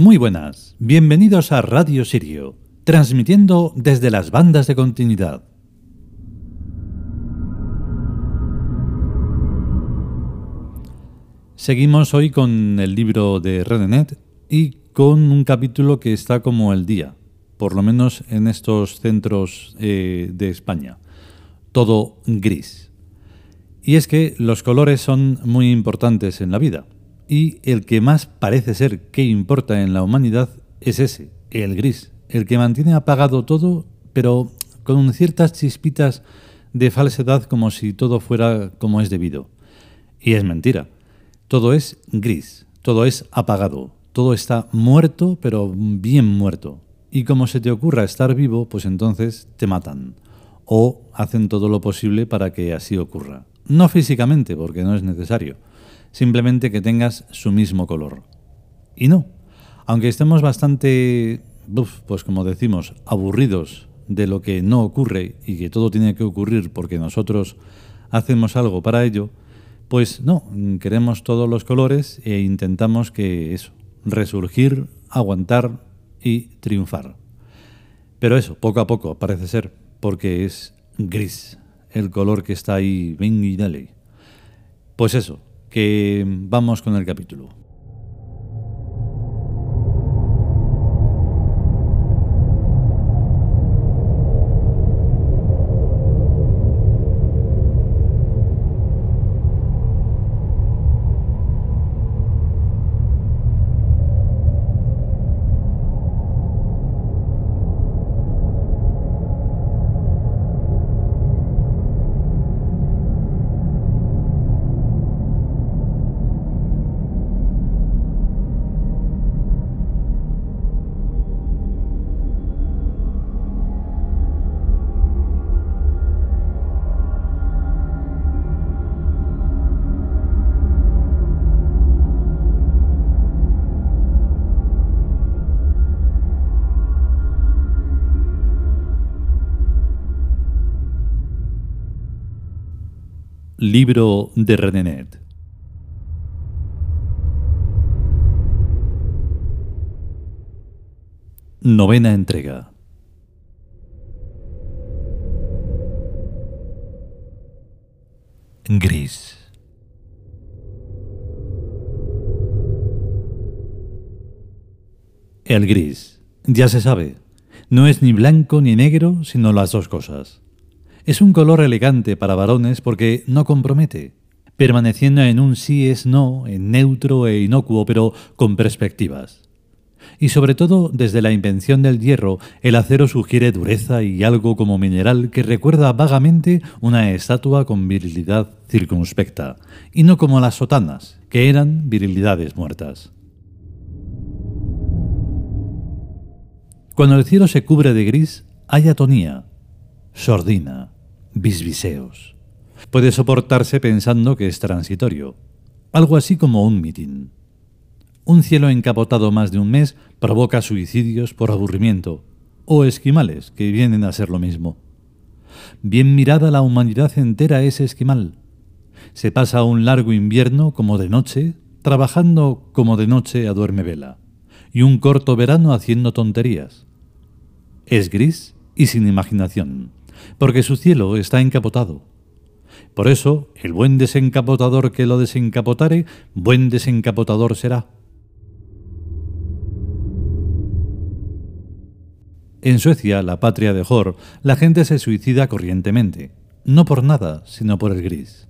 Muy buenas, bienvenidos a Radio Sirio, transmitiendo desde las bandas de continuidad. Seguimos hoy con el libro de Redenet y con un capítulo que está como el día, por lo menos en estos centros eh, de España. Todo gris. Y es que los colores son muy importantes en la vida y el que más parece ser que importa en la humanidad es ese, el gris, el que mantiene apagado todo, pero con ciertas chispitas de falsedad como si todo fuera como es debido. Y es mentira. Todo es gris, todo es apagado, todo está muerto, pero bien muerto. Y como se te ocurra estar vivo, pues entonces te matan. O hacen todo lo posible para que así ocurra. No físicamente, porque no es necesario simplemente que tengas su mismo color. Y no, aunque estemos bastante, pues como decimos, aburridos de lo que no ocurre y que todo tiene que ocurrir porque nosotros hacemos algo para ello, pues no, queremos todos los colores e intentamos que eso, resurgir, aguantar y triunfar. Pero eso, poco a poco, parece ser, porque es gris el color que está ahí, ven y dale. Pues eso, que vamos con el capítulo. Libro de Renenet. Novena entrega. Gris. El gris, ya se sabe, no es ni blanco ni negro, sino las dos cosas. Es un color elegante para varones porque no compromete, permaneciendo en un sí es no, en neutro e inocuo, pero con perspectivas. Y sobre todo, desde la invención del hierro, el acero sugiere dureza y algo como mineral que recuerda vagamente una estatua con virilidad circunspecta, y no como las sotanas, que eran virilidades muertas. Cuando el cielo se cubre de gris, hay atonía, sordina, bisbiseos. Puede soportarse pensando que es transitorio, algo así como un mitin. Un cielo encapotado más de un mes provoca suicidios por aburrimiento, o esquimales, que vienen a ser lo mismo. Bien mirada la humanidad entera es esquimal. Se pasa un largo invierno como de noche, trabajando como de noche a duerme vela, y un corto verano haciendo tonterías. Es gris y sin imaginación porque su cielo está encapotado. Por eso, el buen desencapotador que lo desencapotare, buen desencapotador será. En Suecia, la patria de Hor, la gente se suicida corrientemente, no por nada, sino por el gris.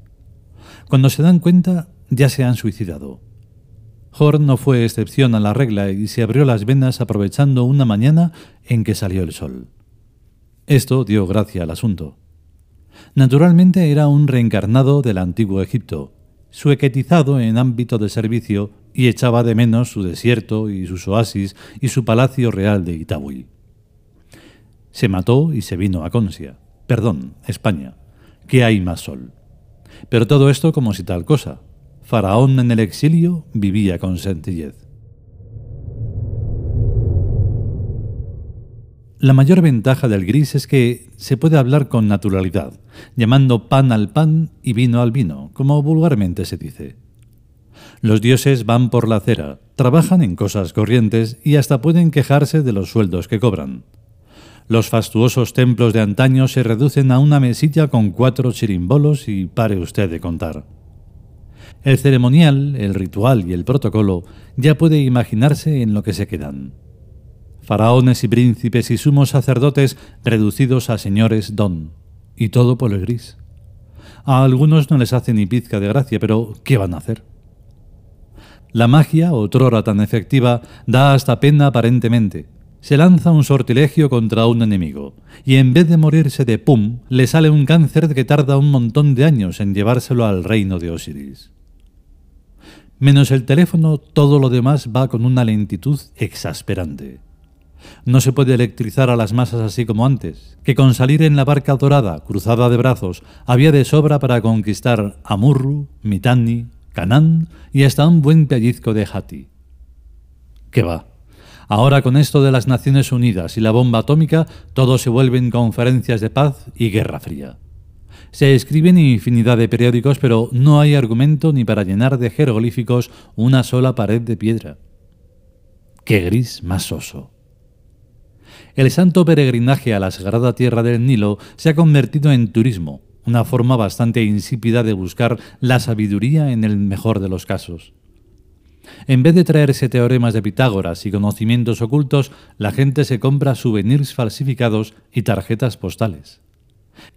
Cuando se dan cuenta, ya se han suicidado. Hor no fue excepción a la regla y se abrió las venas aprovechando una mañana en que salió el sol. Esto dio gracia al asunto. Naturalmente era un reencarnado del antiguo Egipto, suequetizado en ámbito de servicio y echaba de menos su desierto y sus oasis y su palacio real de Itaúi. Se mató y se vino a Consia, perdón, España, que hay más sol. Pero todo esto como si tal cosa. Faraón en el exilio vivía con sencillez. La mayor ventaja del gris es que se puede hablar con naturalidad, llamando pan al pan y vino al vino, como vulgarmente se dice. Los dioses van por la acera, trabajan en cosas corrientes y hasta pueden quejarse de los sueldos que cobran. Los fastuosos templos de antaño se reducen a una mesilla con cuatro chirimbolos y pare usted de contar. El ceremonial, el ritual y el protocolo ya puede imaginarse en lo que se quedan. Faraones y príncipes y sumos sacerdotes reducidos a señores don, y todo por el gris. A algunos no les hace ni pizca de gracia, pero ¿qué van a hacer? La magia, otrora tan efectiva, da hasta pena aparentemente, se lanza un sortilegio contra un enemigo, y en vez de morirse de pum, le sale un cáncer que tarda un montón de años en llevárselo al reino de Osiris. Menos el teléfono, todo lo demás va con una lentitud exasperante. No se puede electrizar a las masas así como antes, que con salir en la barca dorada, cruzada de brazos, había de sobra para conquistar Amurru, Mitanni, Canaán y hasta un buen pellizco de Hati. ¿Qué va? Ahora con esto de las Naciones Unidas y la bomba atómica, todo se vuelven conferencias de paz y guerra fría. Se escriben infinidad de periódicos, pero no hay argumento ni para llenar de jeroglíficos una sola pared de piedra. ¡Qué gris más oso! El santo peregrinaje a la sagrada tierra del Nilo se ha convertido en turismo, una forma bastante insípida de buscar la sabiduría en el mejor de los casos. En vez de traerse teoremas de Pitágoras y conocimientos ocultos, la gente se compra souvenirs falsificados y tarjetas postales.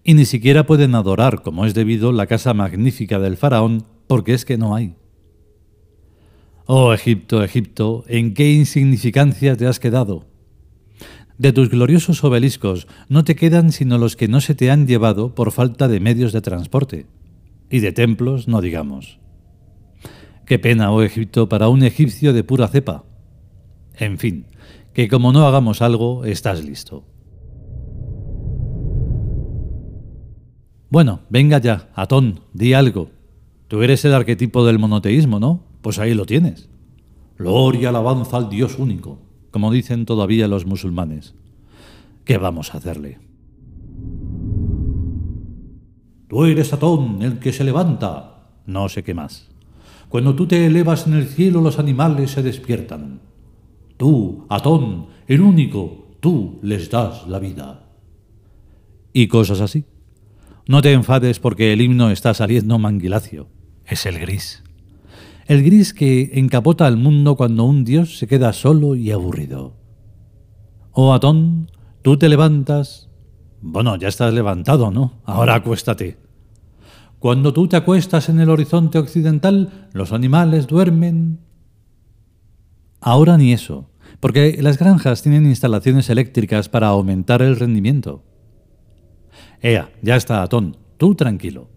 Y ni siquiera pueden adorar como es debido la casa magnífica del faraón, porque es que no hay. Oh Egipto, Egipto, ¿en qué insignificancia te has quedado? De tus gloriosos obeliscos no te quedan sino los que no se te han llevado por falta de medios de transporte. Y de templos no digamos. Qué pena, oh Egipto, para un egipcio de pura cepa. En fin, que como no hagamos algo, estás listo. Bueno, venga ya, Atón, di algo. Tú eres el arquetipo del monoteísmo, ¿no? Pues ahí lo tienes. Gloria, alabanza al Dios único, como dicen todavía los musulmanes. ¿Qué vamos a hacerle? Tú eres Atón, el que se levanta. No sé qué más. Cuando tú te elevas en el cielo los animales se despiertan. Tú, Atón, el único, tú les das la vida. Y cosas así. No te enfades porque el himno está saliendo manguilacio. Es el gris. El gris que encapota al mundo cuando un dios se queda solo y aburrido. Oh Atón, tú te levantas. Bueno, ya estás levantado, ¿no? Ahora acuéstate. Cuando tú te acuestas en el horizonte occidental, los animales duermen. Ahora ni eso, porque las granjas tienen instalaciones eléctricas para aumentar el rendimiento. Ea, ya está, Atón, tú tranquilo.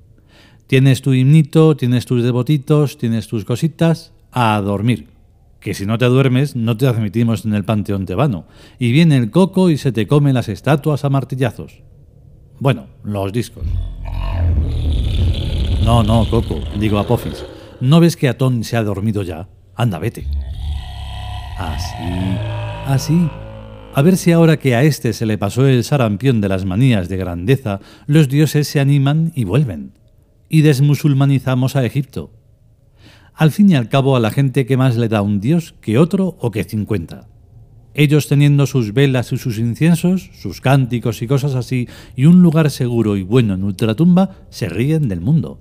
Tienes tu himnito, tienes tus devotitos, tienes tus cositas, a dormir. Que si no te duermes, no te admitimos en el panteón tebano. Y viene el coco y se te come las estatuas a martillazos. Bueno, los discos. No, no, Coco, digo Apophis. ¿No ves que Atón se ha dormido ya? Anda, vete. Así, así. A ver si ahora que a este se le pasó el sarampión de las manías de grandeza, los dioses se animan y vuelven. Y desmusulmanizamos a Egipto. Al fin y al cabo a la gente que más le da un dios que otro o que cincuenta. Ellos teniendo sus velas y sus inciensos, sus cánticos y cosas así, y un lugar seguro y bueno en ultratumba, se ríen del mundo.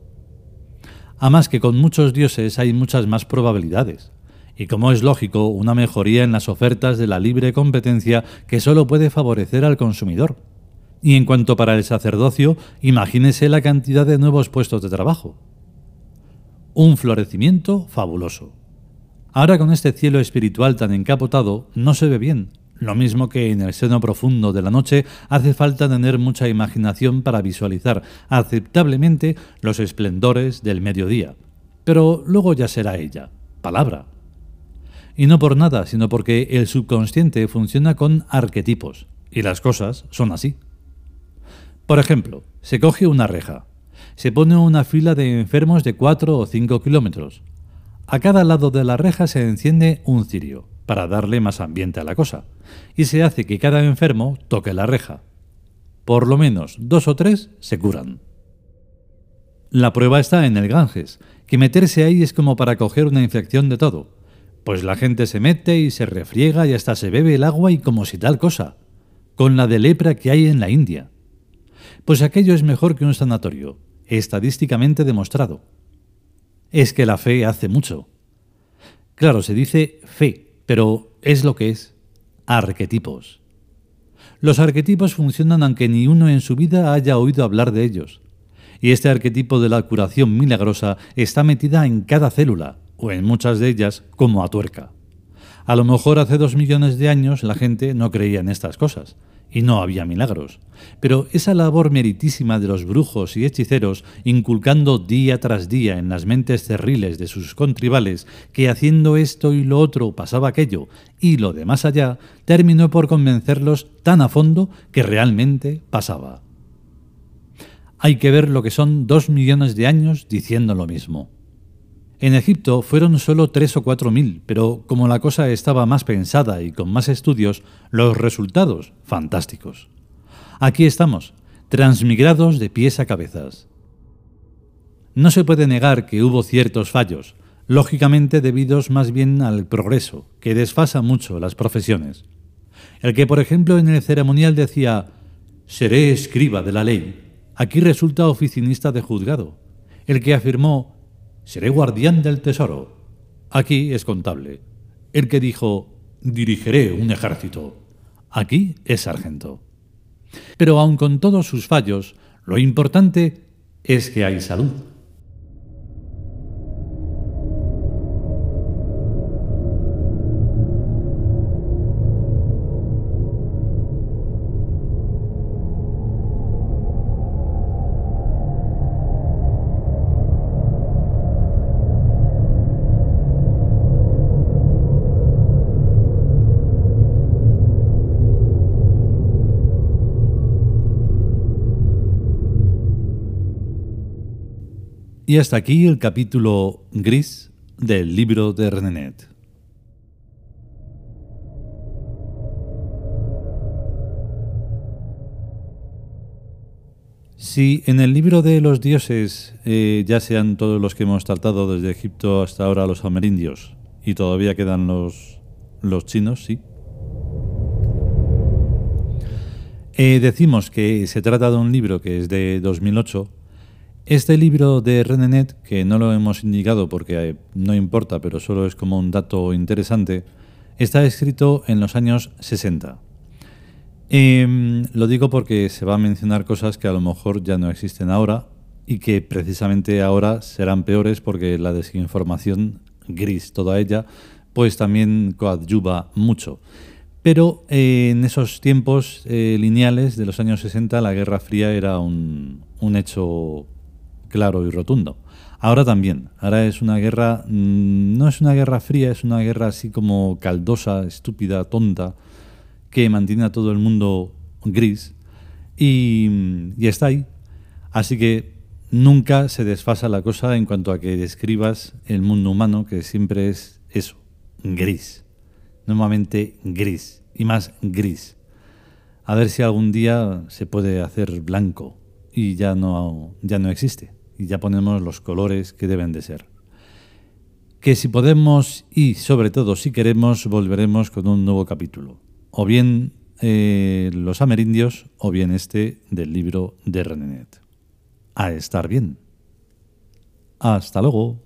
A más que con muchos dioses hay muchas más probabilidades. Y como es lógico, una mejoría en las ofertas de la libre competencia que solo puede favorecer al consumidor. Y en cuanto para el sacerdocio, imagínese la cantidad de nuevos puestos de trabajo. Un florecimiento fabuloso. Ahora con este cielo espiritual tan encapotado, no se ve bien, lo mismo que en el seno profundo de la noche hace falta tener mucha imaginación para visualizar aceptablemente los esplendores del mediodía. Pero luego ya será ella, palabra. Y no por nada, sino porque el subconsciente funciona con arquetipos, y las cosas son así. Por ejemplo, se coge una reja, se pone una fila de enfermos de 4 o 5 kilómetros. A cada lado de la reja se enciende un cirio para darle más ambiente a la cosa, y se hace que cada enfermo toque la reja. Por lo menos dos o tres se curan. La prueba está en el Ganges, que meterse ahí es como para coger una infección de todo. Pues la gente se mete y se refriega y hasta se bebe el agua y como si tal cosa, con la de lepra que hay en la India. Pues aquello es mejor que un sanatorio, estadísticamente demostrado. Es que la fe hace mucho. Claro, se dice fe, pero es lo que es. Arquetipos. Los arquetipos funcionan aunque ni uno en su vida haya oído hablar de ellos. Y este arquetipo de la curación milagrosa está metida en cada célula, o en muchas de ellas, como a tuerca. A lo mejor hace dos millones de años la gente no creía en estas cosas, y no había milagros. Pero esa labor meritísima de los brujos y hechiceros, inculcando día tras día en las mentes cerriles de sus contribales que haciendo esto y lo otro pasaba aquello y lo de más allá, terminó por convencerlos tan a fondo que realmente pasaba. Hay que ver lo que son dos millones de años diciendo lo mismo. En Egipto fueron solo tres o cuatro mil, pero como la cosa estaba más pensada y con más estudios, los resultados, fantásticos. Aquí estamos, transmigrados de pies a cabezas. No se puede negar que hubo ciertos fallos, lógicamente debidos más bien al progreso, que desfasa mucho las profesiones. El que, por ejemplo, en el ceremonial decía, seré escriba de la ley, aquí resulta oficinista de juzgado. El que afirmó, seré guardián del tesoro. Aquí es contable. El que dijo, dirigiré un ejército. Aquí es sargento. Pero aun con todos sus fallos, lo importante es que hay salud. Y hasta aquí el capítulo gris del libro de Renenet. Si en el libro de los dioses, eh, ya sean todos los que hemos tratado desde Egipto hasta ahora los amerindios, y todavía quedan los, los chinos, sí. Eh, decimos que se trata de un libro que es de 2008, este libro de Renenet, que no lo hemos indicado porque eh, no importa, pero solo es como un dato interesante, está escrito en los años 60. Em, lo digo porque se va a mencionar cosas que a lo mejor ya no existen ahora y que precisamente ahora serán peores porque la desinformación gris, toda ella, pues también coadyuva mucho. Pero eh, en esos tiempos eh, lineales de los años 60 la Guerra Fría era un, un hecho claro y rotundo. Ahora también, ahora es una guerra, mm, no es una guerra fría, es una guerra así como caldosa, estúpida, tonta, que mantiene a todo el mundo gris y, y está ahí. Así que nunca se desfasa la cosa en cuanto a que describas el mundo humano, que siempre es eso, gris. Normalmente gris, y más gris. A ver si algún día se puede hacer blanco y ya no, ya no existe y ya ponemos los colores que deben de ser. Que si podemos y sobre todo si queremos volveremos con un nuevo capítulo. O bien eh, los amerindios o bien este del libro de Renenet. A estar bien. Hasta luego.